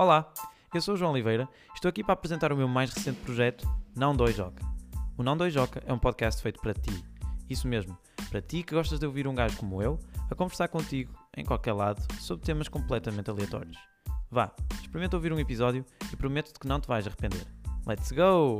Olá, eu sou o João Oliveira e estou aqui para apresentar o meu mais recente projeto, Não Dois Joca. O Não Dois Joca é um podcast feito para ti. Isso mesmo, para ti que gostas de ouvir um gajo como eu a conversar contigo, em qualquer lado, sobre temas completamente aleatórios. Vá, experimenta ouvir um episódio e prometo-te que não te vais arrepender. Let's go!